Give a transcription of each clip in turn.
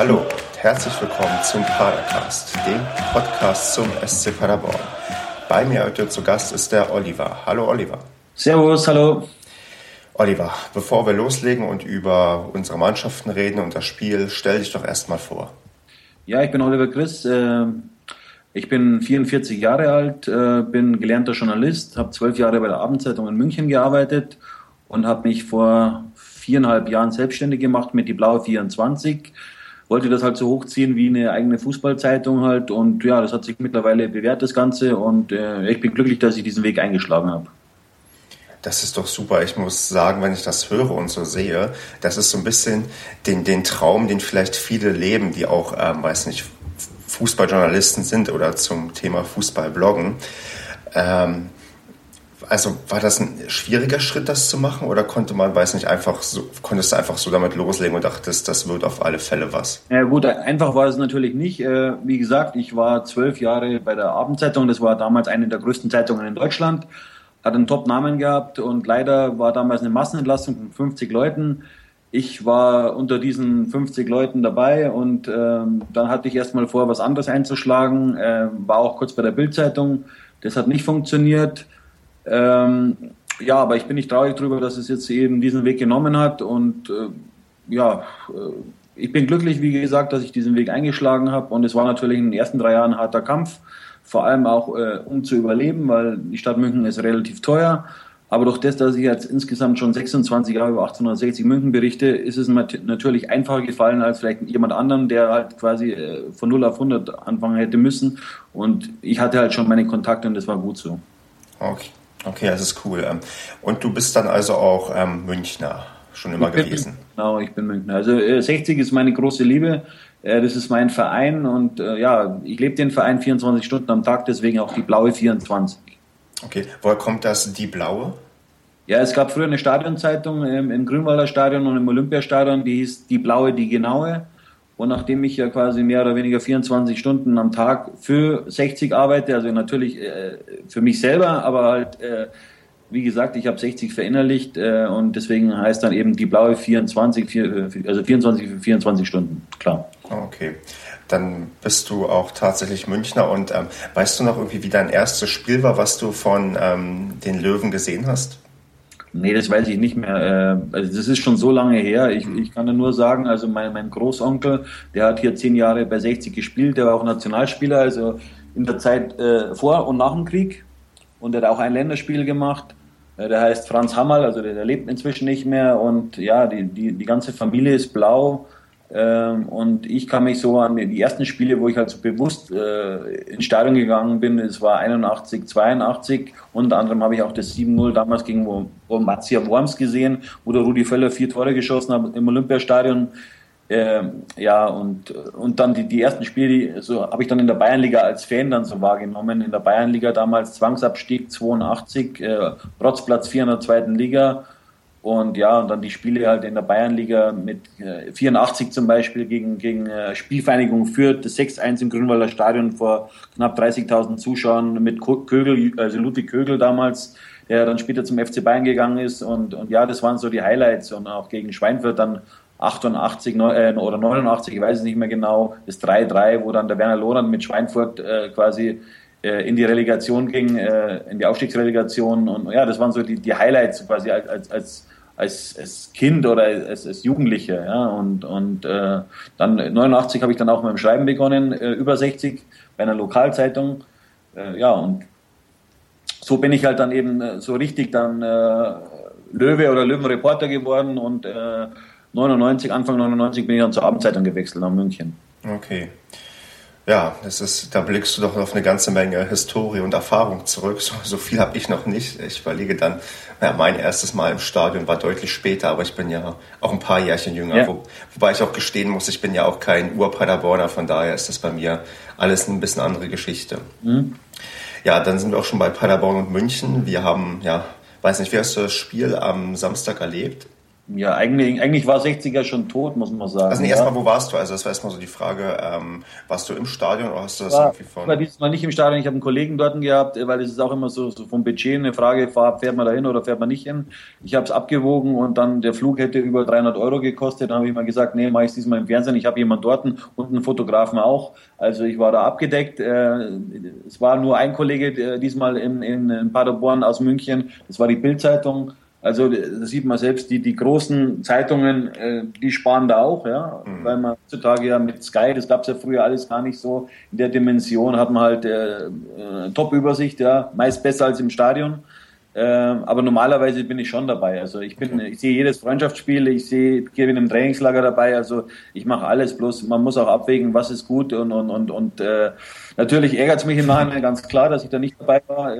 Hallo, herzlich willkommen zum Padercast, dem Podcast zum SC Paderborn. Bei mir heute zu Gast ist der Oliver. Hallo Oliver. Servus, hallo. Oliver, bevor wir loslegen und über unsere Mannschaften reden und das Spiel, stell dich doch erstmal vor. Ja, ich bin Oliver Chris. Äh, ich bin 44 Jahre alt, äh, bin gelernter Journalist, habe zwölf Jahre bei der Abendzeitung in München gearbeitet und habe mich vor viereinhalb Jahren selbstständig gemacht mit die Blaue 24 wollte das halt so hochziehen wie eine eigene Fußballzeitung halt und ja, das hat sich mittlerweile bewährt, das Ganze und äh, ich bin glücklich, dass ich diesen Weg eingeschlagen habe. Das ist doch super. Ich muss sagen, wenn ich das höre und so sehe, das ist so ein bisschen den, den Traum, den vielleicht viele leben, die auch, ähm, weiß nicht, Fußballjournalisten sind oder zum Thema Fußball bloggen. Ähm, also war das ein schwieriger Schritt, das zu machen, oder konnte man, weiß nicht, einfach so, konntest du einfach so damit loslegen und dachtest, das wird auf alle Fälle was? Ja gut, einfach war es natürlich nicht. Äh, wie gesagt, ich war zwölf Jahre bei der Abendzeitung, das war damals eine der größten Zeitungen in Deutschland, hat einen Top-Namen gehabt und leider war damals eine Massenentlassung von 50 Leuten. Ich war unter diesen 50 Leuten dabei und ähm, dann hatte ich erstmal vor, was anderes einzuschlagen, äh, war auch kurz bei der Bildzeitung. Das hat nicht funktioniert. Ähm, ja, aber ich bin nicht traurig darüber, dass es jetzt eben diesen Weg genommen hat und äh, ja, äh, ich bin glücklich, wie gesagt, dass ich diesen Weg eingeschlagen habe und es war natürlich in den ersten drei Jahren ein harter Kampf, vor allem auch äh, um zu überleben, weil die Stadt München ist relativ teuer. Aber durch das, dass ich jetzt insgesamt schon 26 Jahre über 1860 München berichte, ist es natürlich einfacher gefallen als vielleicht jemand anderen, der halt quasi äh, von 0 auf 100 anfangen hätte müssen. Und ich hatte halt schon meine Kontakte und das war gut so. Okay. Okay, das ist cool. Ähm, und du bist dann also auch ähm, Münchner schon immer gewesen? Genau, ich bin Münchner. Also äh, 60 ist meine große Liebe. Äh, das ist mein Verein und äh, ja, ich lebe den Verein 24 Stunden am Tag, deswegen auch die blaue 24. Okay, woher kommt das, die blaue? Ja, es gab früher eine Stadionzeitung ähm, im Grünwalder Stadion und im Olympiastadion, die hieß Die Blaue, die Genaue. Und nachdem ich ja quasi mehr oder weniger 24 Stunden am Tag für 60 arbeite, also natürlich äh, für mich selber, aber halt, äh, wie gesagt, ich habe 60 verinnerlicht äh, und deswegen heißt dann eben die blaue 24, vier, also 24 für 24 Stunden, klar. Okay. Dann bist du auch tatsächlich Münchner und ähm, weißt du noch irgendwie, wie dein erstes Spiel war, was du von ähm, den Löwen gesehen hast? Nee, das weiß ich nicht mehr. Äh, also das ist schon so lange her. Ich, ich kann nur sagen, also mein, mein Großonkel, der hat hier zehn Jahre bei 60 gespielt, der war auch Nationalspieler, also in der Zeit äh, vor und nach dem Krieg. Und der hat auch ein Länderspiel gemacht. Äh, der heißt Franz Hammerl, also der, der lebt inzwischen nicht mehr. Und ja, die, die, die ganze Familie ist blau. Ähm, und ich kann mich so an die ersten Spiele, wo ich halt so bewusst äh, ins Stadion gegangen bin, es war 81, 82. Unter anderem habe ich auch das 7-0 damals gegen Matzia Worms gesehen, wo der Rudi Völler vier Tore geschossen hat im Olympiastadion. Ähm, ja, und, und dann die, die ersten Spiele, die, so habe ich dann in der Bayernliga als Fan dann so wahrgenommen. In der Bayernliga damals Zwangsabstieg 82, äh, Rotzplatz 4 in der zweiten Liga. Und ja, und dann die Spiele halt in der Bayernliga mit äh, 84 zum Beispiel gegen, gegen äh, Spielvereinigung Fürth, das 6-1 im Grünwalder Stadion vor knapp 30.000 Zuschauern mit Kögel, also Ludwig Kögel damals, der dann später zum FC Bayern gegangen ist. Und, und ja, das waren so die Highlights. Und auch gegen Schweinfurt dann 88 äh, oder 89, ich weiß es nicht mehr genau, das 3-3, wo dann der Werner Lorand mit Schweinfurt äh, quasi äh, in die Relegation ging, äh, in die Aufstiegsrelegation. Und ja, das waren so die, die Highlights quasi als, als, als, als Kind oder als, als Jugendliche. Ja. Und, und äh, dann 89 habe ich dann auch mit dem Schreiben begonnen, äh, über 60 bei einer Lokalzeitung. Äh, ja, und so bin ich halt dann eben äh, so richtig dann äh, Löwe oder Löwenreporter geworden und äh, 99, Anfang 99 bin ich dann zur Abendzeitung gewechselt nach München. Okay. Ja, das ist, da blickst du doch auf eine ganze Menge Historie und Erfahrung zurück. So, so viel habe ich noch nicht. Ich überlege dann, ja, mein erstes Mal im Stadion war deutlich später, aber ich bin ja auch ein paar Jährchen jünger. Ja. Wo, wobei ich auch gestehen muss, ich bin ja auch kein Urpaderborner, von daher ist das bei mir alles ein bisschen andere Geschichte. Mhm. Ja, dann sind wir auch schon bei Paderborn und München. Wir haben, ja, weiß nicht, wie hast du das Spiel am Samstag erlebt? Ja, eigentlich, eigentlich war 60er schon tot, muss man sagen. Also nee, erstmal, wo warst du? Also das war erstmal so die Frage, ähm, warst du im Stadion oder hast du das war, irgendwie von... Ich war diesmal nicht im Stadion, ich habe einen Kollegen dort gehabt, weil es ist auch immer so, so vom Budget eine Frage, fährt man da hin oder fährt man nicht hin? Ich habe es abgewogen und dann der Flug hätte über 300 Euro gekostet, dann habe ich mal gesagt, nee, mache ich diesmal im Fernsehen, ich habe jemanden dort und einen Fotografen auch, also ich war da abgedeckt. Äh, es war nur ein Kollege diesmal in, in Paderborn aus München, das war die Bildzeitung also da sieht man selbst, die, die großen Zeitungen, äh, die sparen da auch, ja, mhm. weil man heutzutage ja mit Sky, das gab es ja früher alles gar nicht so, in der Dimension hat man halt äh, äh, Top-Übersicht, ja, meist besser als im Stadion. Äh, aber normalerweise bin ich schon dabei. Also ich bin, ich sehe jedes Freundschaftsspiel, ich sehe, gehe in einem Trainingslager dabei. Also ich mache alles. Bloß man muss auch abwägen, was ist gut und und und und äh, Natürlich ärgert es mich im Nachhinein ganz klar, dass ich da nicht dabei war.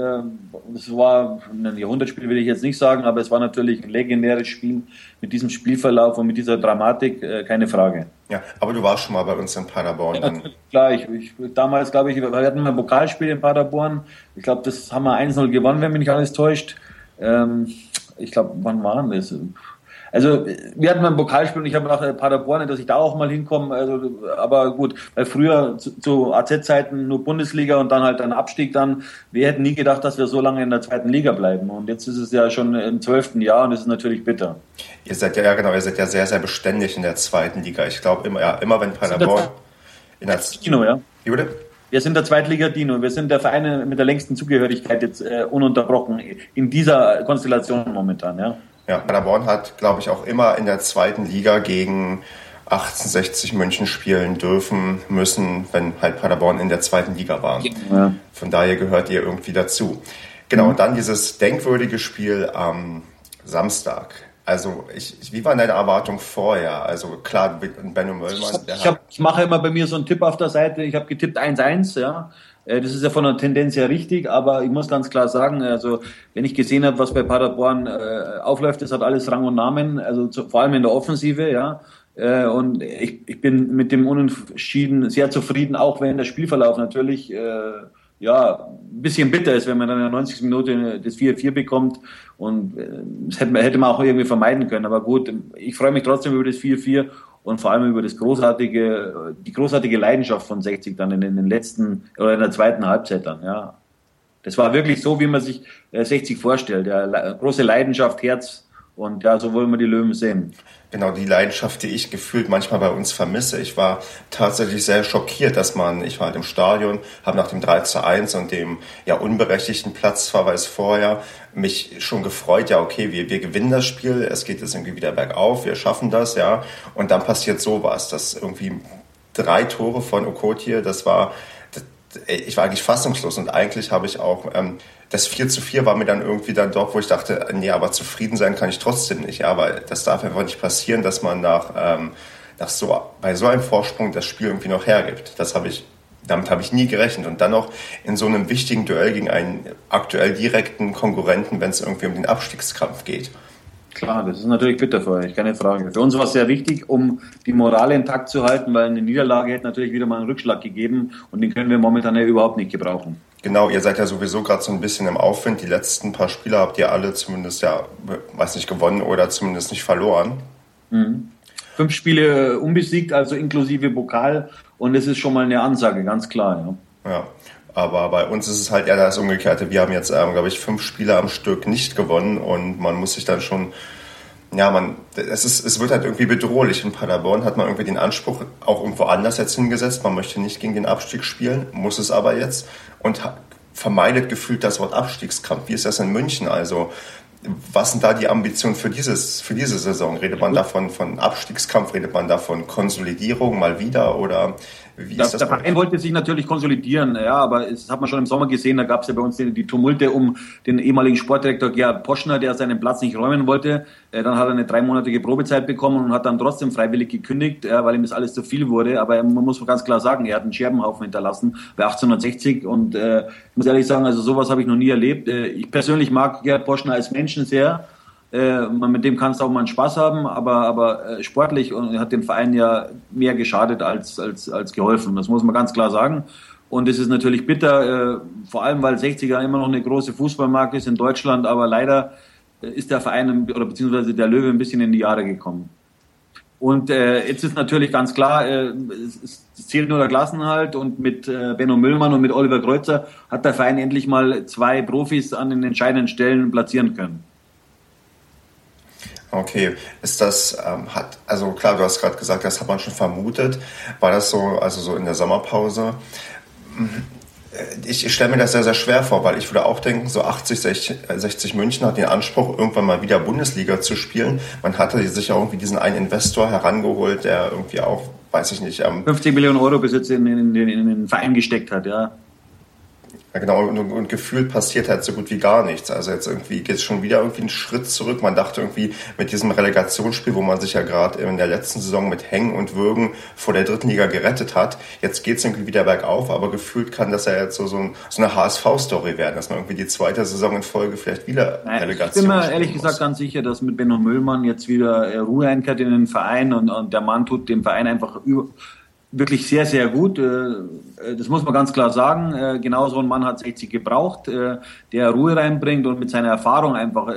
Es ähm, war ein Jahrhundertspiel, will ich jetzt nicht sagen, aber es war natürlich ein legendäres Spiel mit diesem Spielverlauf und mit dieser Dramatik, äh, keine Frage. Ja, aber du warst schon mal bei uns in Paderborn. Ja, klar, ich, ich, damals glaube ich, wir hatten ein Pokalspiel in Paderborn. Ich glaube, das haben wir 1-0 gewonnen, wenn mich nicht alles täuscht. Ähm, ich glaube, wann waren das? Also wir hatten mal ein Pokalspiel und ich habe nach Paderborn, dass ich da auch mal hinkomme. Also, aber gut, weil früher zu, zu AZ-Zeiten nur Bundesliga und dann halt ein Abstieg dann. Wir hätten nie gedacht, dass wir so lange in der zweiten Liga bleiben. Und jetzt ist es ja schon im zwölften Jahr und es ist natürlich bitter. Ihr seid ja, ja genau, ihr seid ja sehr, sehr beständig in der zweiten Liga. Ich glaube immer, ja, immer wenn Paderborn in der Kino, ja. Jude? Wir sind der Zweitliga Dino. Wir sind der Verein mit der längsten Zugehörigkeit jetzt äh, ununterbrochen in dieser Konstellation momentan, ja. Ja, Paderborn hat, glaube ich, auch immer in der zweiten Liga gegen 1860 München spielen dürfen, müssen, wenn halt Paderborn in der zweiten Liga war. Ja. Von daher gehört ihr irgendwie dazu. Genau, mhm. und dann dieses denkwürdige Spiel am Samstag. Also, ich, wie waren deine Erwartungen vorher? Also, klar, Benno Möllmann. Ich, ich, ich mache immer bei mir so einen Tipp auf der Seite. Ich habe getippt 1-1, ja. Äh, das ist ja von der Tendenz her richtig, aber ich muss ganz klar sagen, also wenn ich gesehen habe, was bei Paderborn äh, aufläuft, das hat alles Rang und Namen, also zu, vor allem in der Offensive, ja. Äh, und ich, ich bin mit dem Unentschieden sehr zufrieden, auch wenn der Spielverlauf natürlich äh, ja, ein bisschen bitter ist, wenn man dann in der 90. Minute das 4-4 bekommt. Und äh, das hätte man, hätte man auch irgendwie vermeiden können. Aber gut, ich freue mich trotzdem über das 4-4 und vor allem über das großartige, die großartige Leidenschaft von 60 dann in, den letzten oder in der zweiten Halbzeit dann, ja. Das war wirklich so, wie man sich 60 äh, vorstellt. Ja, große Leidenschaft, Herz und ja, so wollen wir die Löwen sehen. Genau, die Leidenschaft, die ich gefühlt manchmal bei uns vermisse. Ich war tatsächlich sehr schockiert, dass man, ich war halt im Stadion, habe nach dem 3 zu 1 und dem ja unberechtigten Platzverweis vorher mich schon gefreut, ja, okay, wir, wir gewinnen das Spiel, es geht jetzt irgendwie wieder bergauf, wir schaffen das, ja. Und dann passiert sowas, dass irgendwie drei Tore von Okotie, das war, ich war eigentlich fassungslos und eigentlich habe ich auch ähm, das 4 zu 4 war mir dann irgendwie dann doch, wo ich dachte, nee, aber zufrieden sein kann ich trotzdem nicht. Ja, weil das darf einfach nicht passieren, dass man nach, ähm, nach so, bei so einem Vorsprung das Spiel irgendwie noch hergibt. Das habe ich, damit habe ich nie gerechnet. Und dann noch in so einem wichtigen Duell gegen einen aktuell direkten Konkurrenten, wenn es irgendwie um den Abstiegskampf geht. Klar, das ist natürlich bitter für euch, keine Frage. Für uns war es sehr wichtig, um die Moral intakt zu halten, weil eine Niederlage hätte natürlich wieder mal einen Rückschlag gegeben und den können wir momentan ja überhaupt nicht gebrauchen. Genau, ihr seid ja sowieso gerade so ein bisschen im Aufwind. Die letzten paar Spiele habt ihr alle zumindest ja, weiß nicht, gewonnen oder zumindest nicht verloren. Mhm. Fünf Spiele unbesiegt, also inklusive Pokal. Und das ist schon mal eine Ansage, ganz klar. Ja. ja. Aber bei uns ist es halt eher das Umgekehrte. Wir haben jetzt, ähm, glaube ich, fünf Spiele am Stück nicht gewonnen und man muss sich dann schon ja, man, es, ist, es wird halt irgendwie bedrohlich. In Paderborn hat man irgendwie den Anspruch auch irgendwo anders jetzt hingesetzt. Man möchte nicht gegen den Abstieg spielen, muss es aber jetzt und vermeidet gefühlt das Wort Abstiegskampf. Wie ist das in München? Also, was sind da die Ambitionen für, dieses, für diese Saison? Redet man davon von Abstiegskampf? Redet man davon Konsolidierung mal wieder? Oder wie das, der Verein wollte sich natürlich konsolidieren, ja, aber das hat man schon im Sommer gesehen, da gab es ja bei uns die, die, Tumulte um den ehemaligen Sportdirektor Gerhard Poschner, der seinen Platz nicht räumen wollte. Äh, dann hat er eine dreimonatige Probezeit bekommen und hat dann trotzdem freiwillig gekündigt, weil ihm das alles zu viel wurde. Aber man muss ganz klar sagen, er hat einen Scherbenhaufen hinterlassen bei 1860 und äh, ich muss ehrlich sagen, also sowas habe ich noch nie erlebt. Äh, ich persönlich mag Gerhard Poschner als Menschen sehr. Äh, mit dem kannst du auch mal einen Spaß haben, aber, aber äh, sportlich und hat dem Verein ja mehr geschadet als, als, als geholfen. Das muss man ganz klar sagen. Und es ist natürlich bitter, äh, vor allem weil 60er immer noch eine große Fußballmarke ist in Deutschland, aber leider ist der Verein oder beziehungsweise der Löwe ein bisschen in die Jahre gekommen. Und äh, jetzt ist natürlich ganz klar, äh, es, es zählt nur der Klassenhalt und mit äh, Benno Müllmann und mit Oliver Kreuzer hat der Verein endlich mal zwei Profis an den entscheidenden Stellen platzieren können. Okay, ist das, ähm, hat, also klar, du hast gerade gesagt, das hat man schon vermutet. War das so, also so in der Sommerpause? ich, ich stelle mir das sehr, sehr schwer vor, weil ich würde auch denken, so 80, 60, 60 München hat den Anspruch, irgendwann mal wieder Bundesliga zu spielen. Man hatte sich ja irgendwie diesen einen Investor herangeholt, der irgendwie auch, weiß ich nicht. Ähm, 50 Millionen Euro Besitz in, in, in, in den Verein gesteckt hat, ja. Ja, genau, und, und, gefühlt passiert halt so gut wie gar nichts. Also jetzt irgendwie geht es schon wieder irgendwie einen Schritt zurück. Man dachte irgendwie mit diesem Relegationsspiel, wo man sich ja gerade in der letzten Saison mit Hängen und Würgen vor der dritten Liga gerettet hat, jetzt geht es irgendwie wieder bergauf, aber gefühlt kann das ja jetzt so, so, ein, so eine HSV-Story werden, dass man irgendwie die zweite Saison in Folge vielleicht wieder Nein, Relegation Ich bin mir ehrlich muss. gesagt ganz sicher, dass mit Benno Müllmann jetzt wieder äh, Ruhe einkehrt in den Verein und, und der Mann tut dem Verein einfach über wirklich sehr, sehr gut. Äh, äh, das muss man ganz klar sagen. Äh, genau so ein Mann hat 60 gebraucht, der Ruhe reinbringt und mit seiner Erfahrung einfach,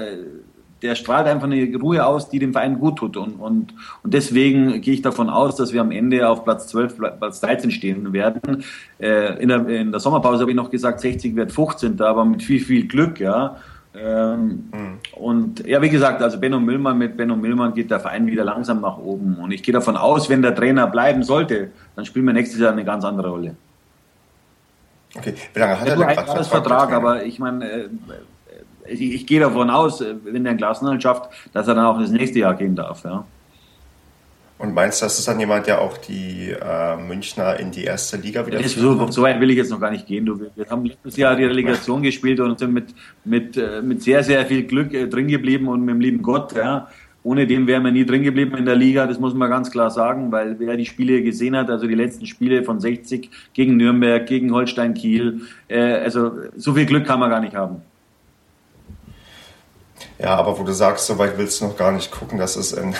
der strahlt einfach eine Ruhe aus, die dem Verein gut tut. Und, und, und deswegen gehe ich davon aus, dass wir am Ende auf Platz 12, Platz 13 stehen werden. In der, in der Sommerpause habe ich noch gesagt, 60 wird 15. Aber mit viel, viel Glück, ja. Ähm, mhm. Und ja, wie gesagt, also Benno Müllmann mit Benno Müllmann geht der Verein wieder langsam nach oben. Und ich gehe davon aus, wenn der Trainer bleiben sollte, dann spielen wir nächstes Jahr eine ganz andere Rolle. Okay, wie lange hat ja, er denn Vertrag? Vertrag aber ich meine, äh, ich, ich, gehe davon aus, äh, wenn der einen Klassenhalt schafft, dass er dann auch das nächste Jahr gehen darf. Ja. Und meinst du, das ist dann jemand, der auch die äh, Münchner in die erste Liga wieder so, so, weit will ich jetzt noch gar nicht gehen. Du, wir haben letztes Jahr die Relegation gespielt und sind mit, mit, äh, mit sehr, sehr viel Glück äh, drin geblieben und mit dem lieben Gott. Ja. Ohne dem wären wir nie drin geblieben in der Liga, das muss man ganz klar sagen, weil wer die Spiele gesehen hat, also die letzten Spiele von 60 gegen Nürnberg, gegen Holstein Kiel, äh, also so viel Glück kann man gar nicht haben. Ja, aber wo du sagst, so weit willst du noch gar nicht gucken, das ist in,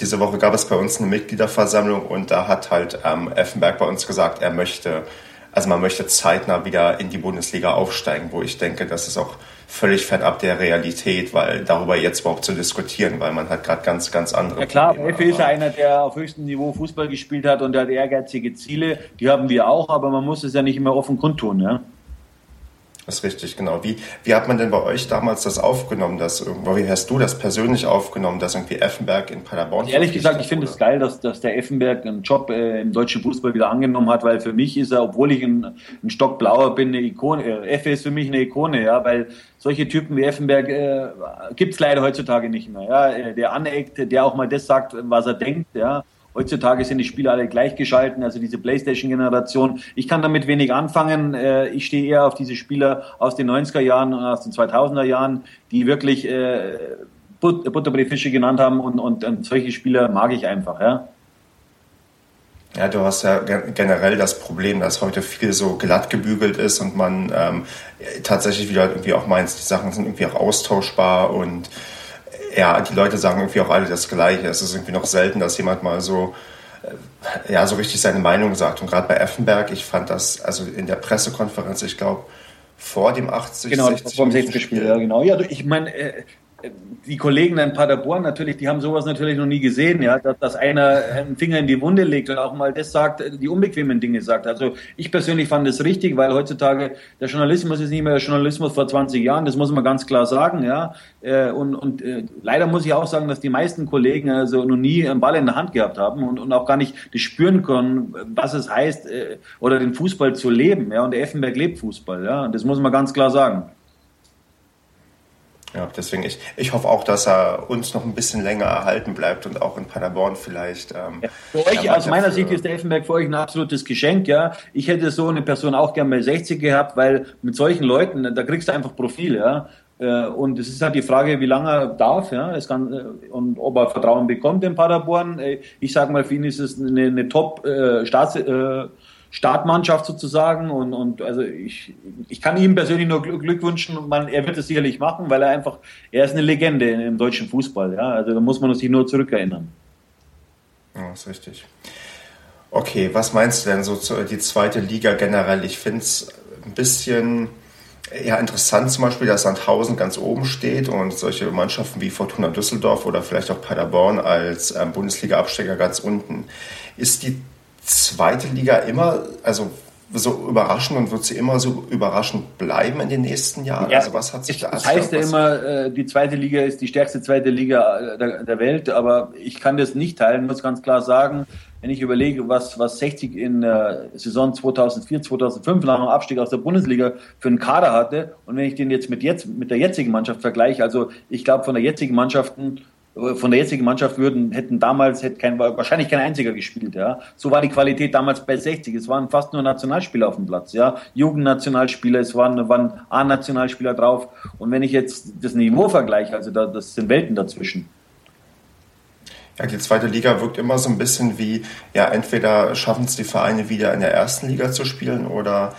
diese Woche gab es bei uns eine Mitgliederversammlung und da hat halt ähm, Effenberg bei uns gesagt, er möchte, also man möchte zeitnah wieder in die Bundesliga aufsteigen, wo ich denke, das ist auch völlig fernab der Realität, weil darüber jetzt überhaupt zu diskutieren, weil man hat gerade ganz, ganz andere. Ja klar, Effe ist ja einer, der auf höchstem Niveau Fußball gespielt hat und der hat ehrgeizige Ziele, die haben wir auch, aber man muss es ja nicht immer offen kundtun, ja. Das ist richtig, genau. Wie, wie hat man denn bei euch damals das aufgenommen, dass irgendwo, wie hast du das persönlich aufgenommen, dass irgendwie Effenberg in Paderborn also Ehrlich gesagt, ich finde es geil, dass, dass der Effenberg einen Job äh, im deutschen Fußball wieder angenommen hat, weil für mich ist er, obwohl ich ein, ein Stock blauer bin, eine Ikone. Äh, Effe ist für mich eine Ikone, ja, weil solche Typen wie Effenberg äh, gibt es leider heutzutage nicht mehr. Ja, äh, der aneckt, der auch mal das sagt, was er denkt, ja. Heutzutage sind die Spiele alle gleichgeschalten, also diese Playstation-Generation. Ich kann damit wenig anfangen. Äh, ich stehe eher auf diese Spieler aus den 90er Jahren und aus den 2000er Jahren, die wirklich äh, Butterbrotfische genannt haben und, und, und solche Spieler mag ich einfach, ja. Ja, du hast ja generell das Problem, dass heute viel so glatt gebügelt ist und man ähm, tatsächlich wieder irgendwie auch meint, die Sachen sind irgendwie auch austauschbar und ja, die Leute sagen irgendwie auch alle das Gleiche. Es ist irgendwie noch selten, dass jemand mal so, äh, ja, so richtig seine Meinung sagt. Und gerade bei Effenberg, ich fand das, also in der Pressekonferenz, ich glaube, vor dem 80, genau, 60 vor dem 60 Spiel, ja, genau. Ja, ich meine, äh, die Kollegen in Paderborn natürlich, die haben sowas natürlich noch nie gesehen, ja, dass, dass einer einen Finger in die Wunde legt und auch mal das sagt, die unbequemen Dinge sagt. Also ich persönlich fand es richtig, weil heutzutage der Journalismus ist nicht mehr der Journalismus vor 20 Jahren, das muss man ganz klar sagen, ja. Äh, und, und äh, leider muss ich auch sagen, dass die meisten Kollegen also noch nie einen Ball in der Hand gehabt haben und, und auch gar nicht das spüren können, was es heißt, äh, oder den Fußball zu leben, ja. Und der Effenberg lebt Fußball, ja. Und das muss man ganz klar sagen. Ja, deswegen, ich, ich hoffe auch, dass er uns noch ein bisschen länger erhalten bleibt und auch in Paderborn vielleicht. Ähm, ja, für euch, aus meiner Sicht ist der Effenberg für euch ein absolutes Geschenk, ja. Ich hätte so eine Person auch gern bei 60 gehabt, weil mit solchen Leuten, da kriegst du einfach Profil, ja. Äh, und es ist halt die Frage, wie lange er darf, ja, es kann, äh, und ob er Vertrauen bekommt in Paderborn. Äh, ich sage mal, für ihn ist es eine, eine Top-Staats, äh, Startmannschaft sozusagen und, und also ich, ich kann ihm persönlich nur Glück wünschen man, er wird es sicherlich machen, weil er einfach, er ist eine Legende im deutschen Fußball, ja, also da muss man sich nur zurückerinnern. Ja, ist richtig. Okay, was meinst du denn so zu, die zweite Liga generell? Ich finde es ein bisschen, ja, interessant zum Beispiel, dass Sandhausen ganz oben steht und solche Mannschaften wie Fortuna Düsseldorf oder vielleicht auch Paderborn als ähm, Bundesliga-Absteiger ganz unten. Ist die zweite Liga immer, also so überraschend und wird sie immer so überraschend bleiben in den nächsten Jahren? Ja, also was hat sich ich, da Das heißt ja immer, äh, die zweite Liga ist die stärkste zweite Liga äh, der, der, Welt, aber ich kann das nicht teilen, muss ganz klar sagen. Wenn ich überlege, was, was 60 in der Saison 2004, 2005 nach dem Abstieg aus der Bundesliga für einen Kader hatte und wenn ich den jetzt mit, jetzt mit der jetzigen Mannschaft vergleiche, also ich glaube von der jetzigen Mannschaften von der jetzigen Mannschaft würden, hätten damals hätte kein, wahrscheinlich kein einziger gespielt. Ja. So war die Qualität damals bei 60. Es waren fast nur Nationalspieler auf dem Platz. Ja. Jugendnationalspieler, es waren, waren A-Nationalspieler drauf. Und wenn ich jetzt das Niveau vergleiche, also da, das sind Welten dazwischen. Ja, die zweite Liga wirkt immer so ein bisschen wie, ja, entweder schaffen es die Vereine wieder in der ersten Liga zu spielen oder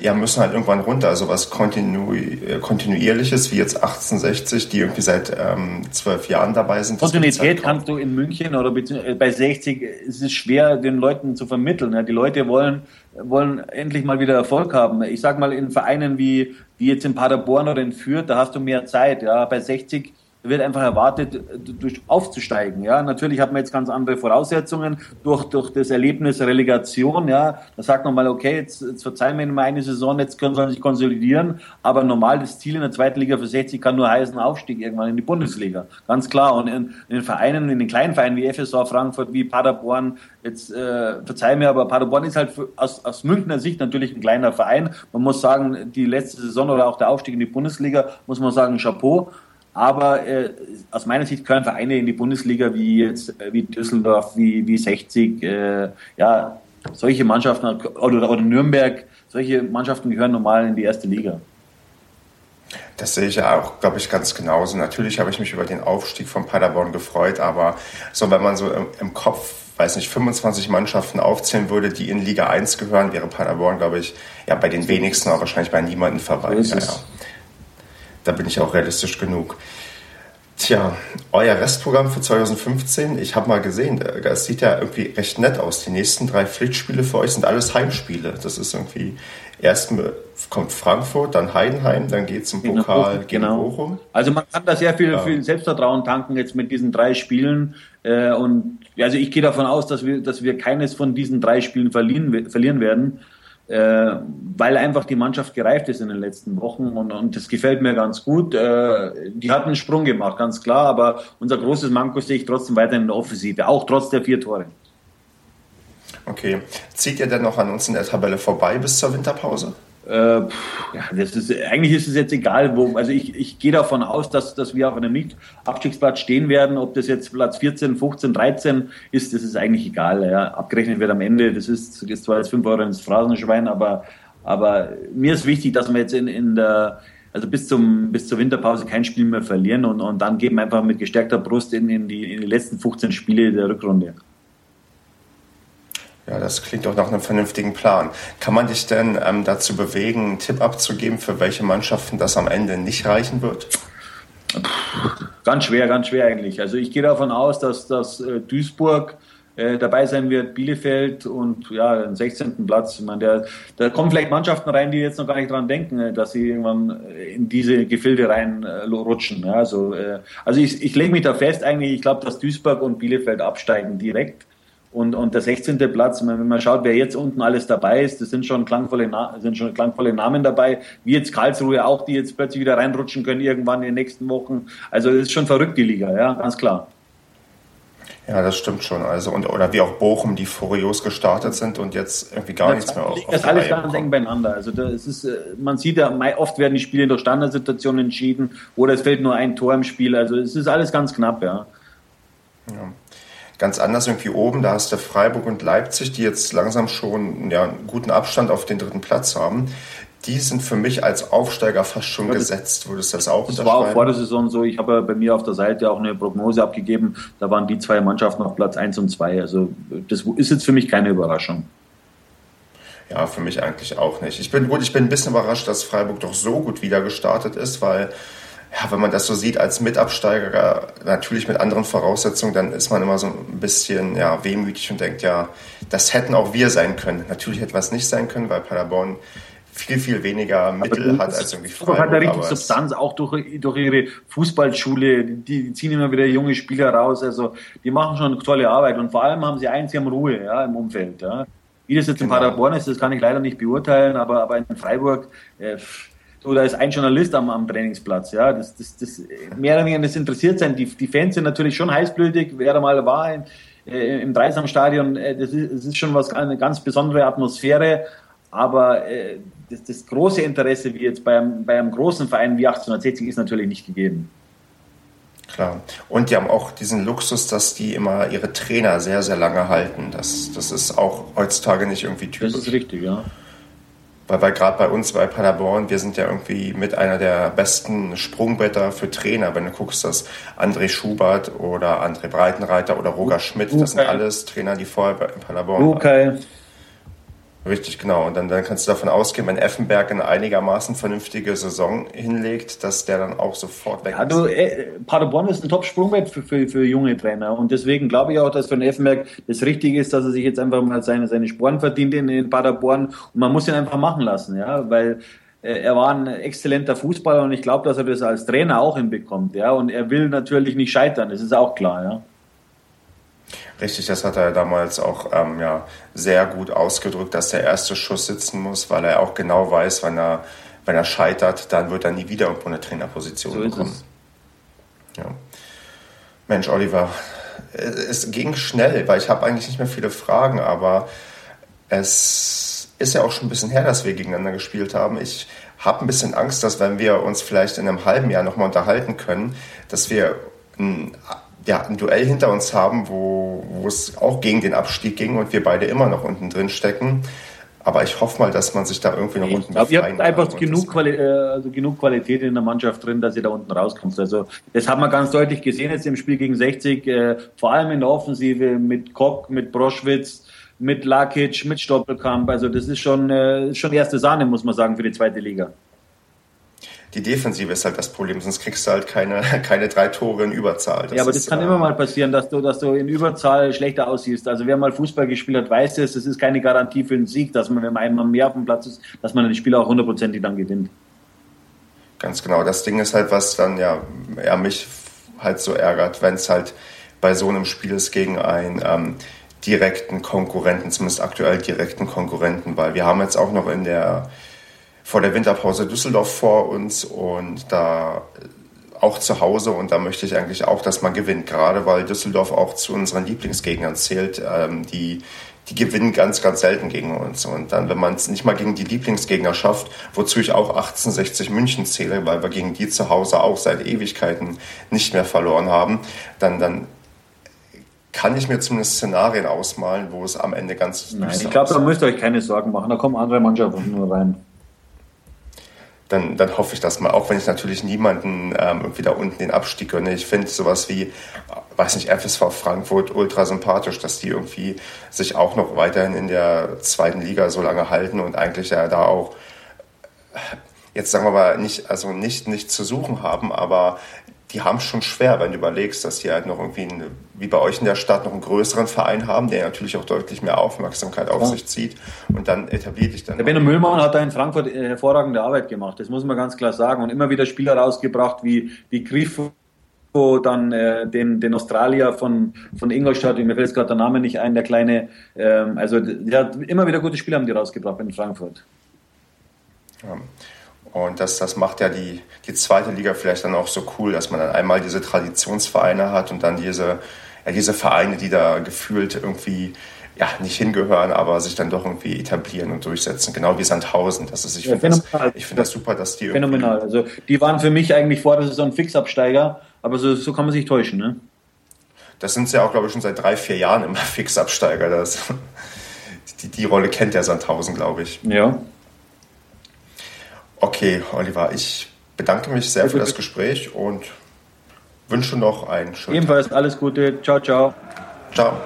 ja, müssen halt irgendwann runter. Also was kontinu äh, kontinuierliches, wie jetzt 1860, die irgendwie seit ähm, zwölf Jahren dabei sind. Kontinuität kannst du in München oder äh, bei 60 ist es schwer, den Leuten zu vermitteln. Ja, die Leute wollen, wollen endlich mal wieder Erfolg haben. Ich sag mal, in Vereinen wie, wie jetzt in Paderborn oder in Fürth, da hast du mehr Zeit. Ja, bei 60 wird einfach erwartet, durch aufzusteigen. Ja, natürlich hat man jetzt ganz andere Voraussetzungen durch, durch das Erlebnis Relegation. Ja, da sagt man mal, okay, jetzt, jetzt verzeihen wir ihnen mal eine Saison, jetzt können sie sich konsolidieren. Aber normal das Ziel in der zweiten Liga für 60 kann nur heißen Aufstieg irgendwann in die Bundesliga. Ganz klar. Und in, in den Vereinen, in den kleinen Vereinen wie FSV Frankfurt, wie Paderborn, jetzt äh, verzeih mir, aber Paderborn ist halt für, aus, aus Münchner Sicht natürlich ein kleiner Verein. Man muss sagen, die letzte Saison oder auch der Aufstieg in die Bundesliga, muss man sagen, Chapeau. Aber äh, aus meiner Sicht können Vereine in die Bundesliga wie jetzt äh, wie Düsseldorf, wie, wie 60, äh, ja, solche Mannschaften oder, oder Nürnberg, solche Mannschaften gehören normal in die erste Liga. Das sehe ich ja auch, glaube ich, ganz genauso. Natürlich habe ich mich über den Aufstieg von Paderborn gefreut, aber so, wenn man so im, im Kopf, weiß nicht, 25 Mannschaften aufzählen würde, die in Liga 1 gehören, wäre Paderborn, glaube ich, ja, bei den wenigsten, aber wahrscheinlich bei niemandem vorbei. So ja, ja da bin ich auch realistisch genug. Tja, euer Restprogramm für 2015, ich habe mal gesehen, es sieht ja irgendwie recht nett aus. Die nächsten drei Pflichtspiele für euch sind alles Heimspiele. Das ist irgendwie, erst kommt Frankfurt, dann Heidenheim, dann geht es im Pokal gegen genau. Bochum. Also man kann da sehr viel, ja. viel Selbstvertrauen tanken jetzt mit diesen drei Spielen. Äh, und also ich gehe davon aus, dass wir, dass wir keines von diesen drei Spielen verlieren, verlieren werden äh, weil einfach die Mannschaft gereift ist in den letzten Wochen und, und das gefällt mir ganz gut. Äh, die hat einen Sprung gemacht, ganz klar, aber unser großes Manko sehe ich trotzdem weiter in der Offensive, auch trotz der vier Tore. Okay. Zieht ihr denn noch an uns in der Tabelle vorbei bis zur Winterpause? Äh, ja, das ist, eigentlich ist es jetzt egal, wo, also ich, ich gehe davon aus, dass, dass wir auf einem Abstiegsplatz stehen werden. Ob das jetzt Platz 14, 15, 13 ist, das ist eigentlich egal. Ja. Abgerechnet wird am Ende, das ist, das ist zwar jetzt 5 Euro ins Phrasenschwein, aber, aber mir ist wichtig, dass wir jetzt in, in der, also bis, zum, bis zur Winterpause kein Spiel mehr verlieren und, und dann geben wir einfach mit gestärkter Brust in, in, die, in die letzten 15 Spiele der Rückrunde. Ja, das klingt auch nach einem vernünftigen Plan. Kann man dich denn ähm, dazu bewegen, einen Tipp abzugeben, für welche Mannschaften das am Ende nicht reichen wird? Ganz schwer, ganz schwer eigentlich. Also ich gehe davon aus, dass, dass äh, Duisburg äh, dabei sein wird, Bielefeld und ja, den 16. Platz. Ich meine, der, da kommen vielleicht Mannschaften rein, die jetzt noch gar nicht dran denken, äh, dass sie irgendwann äh, in diese Gefilde rein äh. Ja, also, äh, also ich, ich lege mich da fest eigentlich, ich glaube, dass Duisburg und Bielefeld absteigen direkt. Und, und der 16. Platz, wenn man schaut, wer jetzt unten alles dabei ist, das sind schon klangvolle, sind schon klangvolle Namen dabei, wie jetzt Karlsruhe auch, die jetzt plötzlich wieder reinrutschen können irgendwann in den nächsten Wochen. Also es ist schon verrückt, die Liga, ja, ganz klar. Ja, das stimmt schon. Also und oder wie auch Bochum, die furios gestartet sind und jetzt irgendwie gar das nichts mehr auf. Das ist alles ganz eng beieinander. Also das ist, äh, man sieht ja, oft werden die Spiele durch Standardsituationen entschieden oder es fällt nur ein Tor im Spiel. Also es ist alles ganz knapp, ja. ja ganz anders irgendwie oben. Da hast du Freiburg und Leipzig, die jetzt langsam schon ja, einen guten Abstand auf den dritten Platz haben. Die sind für mich als Aufsteiger fast schon ja, gesetzt. Würdest du das auch Das war auch vor der Saison so. Ich habe bei mir auf der Seite auch eine Prognose abgegeben. Da waren die zwei Mannschaften auf Platz 1 und 2. Also das ist jetzt für mich keine Überraschung. Ja, für mich eigentlich auch nicht. Ich bin gut, ich bin ein bisschen überrascht, dass Freiburg doch so gut wieder gestartet ist, weil ja, wenn man das so sieht als Mitabsteiger, natürlich mit anderen Voraussetzungen, dann ist man immer so ein bisschen ja, wehmütig und denkt, ja, das hätten auch wir sein können. Natürlich hätte was nicht sein können, weil Paderborn viel, viel weniger Mittel hat als irgendwie Freiburg. hat da richtig Substanz, auch durch, durch ihre Fußballschule. Die, die, ziehen immer wieder junge Spieler raus. Also die machen schon tolle Arbeit. Und vor allem haben sie eins, sie haben Ruhe ja, im Umfeld. Ja. Wie das jetzt genau. in Paderborn ist, das kann ich leider nicht beurteilen, aber, aber in Freiburg, äh, da ist ein Journalist am, am Trainingsplatz. Ja, das, das, das, mehr oder weniger das interessiert sein. Die, die Fans sind natürlich schon heißblütig. Wer da mal war in, äh, im Dreisamstadion, äh, das, ist, das ist schon was, eine ganz besondere Atmosphäre. Aber äh, das, das, große Interesse, wie jetzt bei einem, bei einem großen Verein wie 1860, ist natürlich nicht gegeben. Klar. Und die haben auch diesen Luxus, dass die immer ihre Trainer sehr, sehr lange halten. Das, das ist auch heutzutage nicht irgendwie typisch. Das ist richtig, ja. Weil, weil gerade bei uns bei Paderborn, wir sind ja irgendwie mit einer der besten Sprungbetter für Trainer. Wenn du guckst, dass André Schubert oder André Breitenreiter oder Roger Schmidt, das sind alles Trainer, die vorher bei Paderborn okay. waren. Richtig, genau. Und dann, dann kannst du davon ausgehen, wenn Effenberg eine einigermaßen vernünftige Saison hinlegt, dass der dann auch sofort weg ja, ist. Du, äh, Paderborn ist ein Top-Sprungbrett für, für, für junge Trainer. Und deswegen glaube ich auch, dass für den Effenberg das Richtige ist, dass er sich jetzt einfach mal seine, seine Sporen verdient in, in Paderborn. Und man muss ihn einfach machen lassen, ja, weil äh, er war ein exzellenter Fußballer und ich glaube, dass er das als Trainer auch hinbekommt, ja. Und er will natürlich nicht scheitern, das ist auch klar, ja. Richtig, das hat er damals auch ähm, ja, sehr gut ausgedrückt, dass der erste Schuss sitzen muss, weil er auch genau weiß, wenn er, wenn er scheitert, dann wird er nie wieder irgendwo eine Trainerposition so bekommen. Ja. Mensch, Oliver, es ging schnell, weil ich habe eigentlich nicht mehr viele Fragen, aber es ist ja auch schon ein bisschen her, dass wir gegeneinander gespielt haben. Ich habe ein bisschen Angst, dass wenn wir uns vielleicht in einem halben Jahr nochmal unterhalten können, dass wir ein ja, ein Duell hinter uns haben, wo, wo es auch gegen den Abstieg ging und wir beide immer noch unten drin stecken. Aber ich hoffe mal, dass man sich da irgendwie noch unten Ich Ihr habt einfach genug, Quali äh, also genug Qualität in der Mannschaft drin, dass ihr da unten rauskommt. Also das haben wir ganz deutlich gesehen jetzt im Spiel gegen 60, äh, vor allem in der Offensive mit Kock, mit Broschwitz, mit Lakic, mit Stoppelkamp. Also das ist schon, äh, schon erste Sahne, muss man sagen, für die zweite Liga die Defensive ist halt das Problem, sonst kriegst du halt keine, keine drei Tore in Überzahl. Das ja, aber das kann äh, immer mal passieren, dass du, dass du in Überzahl schlechter aussiehst. Also wer mal Fußball gespielt hat, weiß es, es ist keine Garantie für einen Sieg, dass man, wenn man einmal mehr auf dem Platz ist, dass man das Spiel auch hundertprozentig dann gewinnt. Ganz genau. Das Ding ist halt, was dann ja, ja mich halt so ärgert, wenn es halt bei so einem Spiel ist gegen einen ähm, direkten Konkurrenten, zumindest aktuell direkten Konkurrenten, weil wir haben jetzt auch noch in der vor der Winterpause Düsseldorf vor uns und da auch zu Hause und da möchte ich eigentlich auch, dass man gewinnt, gerade weil Düsseldorf auch zu unseren Lieblingsgegnern zählt. Ähm, die, die gewinnen ganz, ganz selten gegen uns. Und dann, wenn man es nicht mal gegen die Lieblingsgegner schafft, wozu ich auch 1860 München zähle, weil wir gegen die zu Hause auch seit Ewigkeiten nicht mehr verloren haben, dann, dann kann ich mir zumindest Szenarien ausmalen, wo es am Ende ganz Nein, ich glaube, da müsst ihr euch keine Sorgen machen. Da kommen andere Mannschaften nur rein dann, dann hoffe ich das mal, auch wenn ich natürlich niemanden ähm, irgendwie da unten den Abstieg gönne. Ich finde sowas wie, weiß nicht, FSV Frankfurt ultra sympathisch, dass die irgendwie sich auch noch weiterhin in der zweiten Liga so lange halten und eigentlich ja da auch jetzt sagen wir mal nicht, also nicht, nicht zu suchen haben, aber die haben es schon schwer, wenn du überlegst, dass die halt noch irgendwie, eine, wie bei euch in der Stadt, noch einen größeren Verein haben, der natürlich auch deutlich mehr Aufmerksamkeit auf ja. sich zieht und dann etabliert dich dann. Der Benno Müllmann hat da in Frankfurt äh, hervorragende Arbeit gemacht, das muss man ganz klar sagen und immer wieder Spieler rausgebracht wie, wie Grifo, dann äh, den, den Australier von, von Ingolstadt, mir fällt jetzt gerade der Name nicht ein, der kleine, ähm, also der hat immer wieder gute Spieler haben die rausgebracht in Frankfurt. Ja. Und das, das macht ja die, die zweite Liga vielleicht dann auch so cool, dass man dann einmal diese Traditionsvereine hat und dann diese, ja, diese Vereine, die da gefühlt irgendwie ja, nicht hingehören, aber sich dann doch irgendwie etablieren und durchsetzen. Genau wie Sandhausen. Das ist, ich ja, finde das, find das super, dass die Phänomenal. Also die waren für mich eigentlich vor der Saison Fixabsteiger, aber so, so kann man sich täuschen, ne? Das sind sie ja auch, glaube ich, schon seit drei, vier Jahren immer Fixabsteiger. Das, die, die Rolle kennt der Sandhausen, glaube ich. Ja. Okay, Oliver, ich bedanke mich sehr für das Gespräch und wünsche noch einen schönen Ebenfalls Tag. alles Gute. Ciao, ciao. Ciao.